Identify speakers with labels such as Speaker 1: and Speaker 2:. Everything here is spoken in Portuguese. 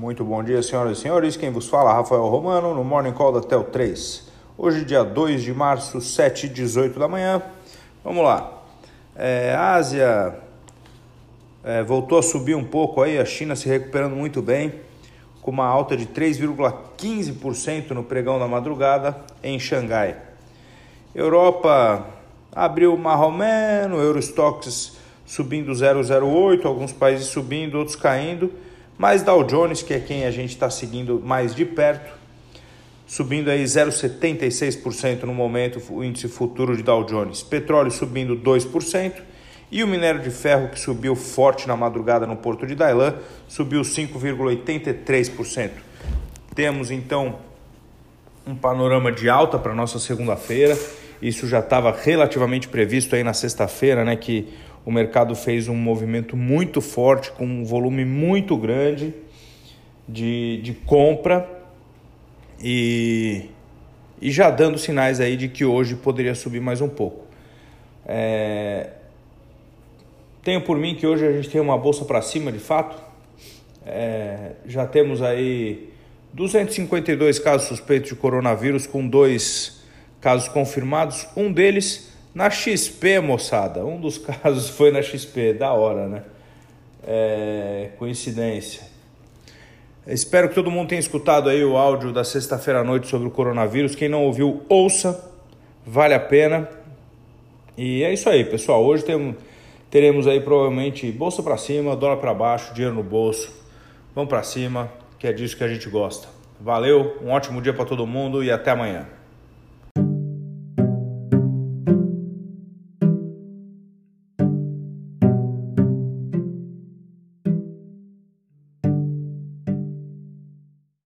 Speaker 1: Muito bom dia, senhoras e senhores. Quem vos fala, Rafael Romano, no Morning Call da Tel 3. Hoje, dia 2 de março, 7 h 18 da manhã. Vamos lá. É, a Ásia é, voltou a subir um pouco aí, a China se recuperando muito bem, com uma alta de 3,15% no pregão da madrugada em Xangai. Europa abriu marromeno, Eurostox subindo 0,08, alguns países subindo, outros caindo, mas Dow Jones, que é quem a gente está seguindo mais de perto, subindo aí 0,76% no momento, o índice futuro de Dow Jones. Petróleo subindo 2%. E o minério de ferro, que subiu forte na madrugada no porto de Dailan, subiu 5,83%. Temos então um panorama de alta para nossa segunda-feira. Isso já estava relativamente previsto aí na sexta-feira, né? Que o mercado fez um movimento muito forte, com um volume muito grande de, de compra e, e já dando sinais aí de que hoje poderia subir mais um pouco. É, tenho por mim que hoje a gente tem uma bolsa para cima de fato. É, já temos aí 252 casos suspeitos de coronavírus, com dois casos confirmados. Um deles na XP, moçada, um dos casos foi na XP, da hora, né? É, coincidência. Espero que todo mundo tenha escutado aí o áudio da sexta-feira à noite sobre o coronavírus. Quem não ouviu, ouça, vale a pena. E é isso aí, pessoal. Hoje tem, teremos aí provavelmente bolsa para cima, dólar para baixo, dinheiro no bolso. Vamos para cima, que é disso que a gente gosta. Valeu, um ótimo dia para todo mundo e até amanhã.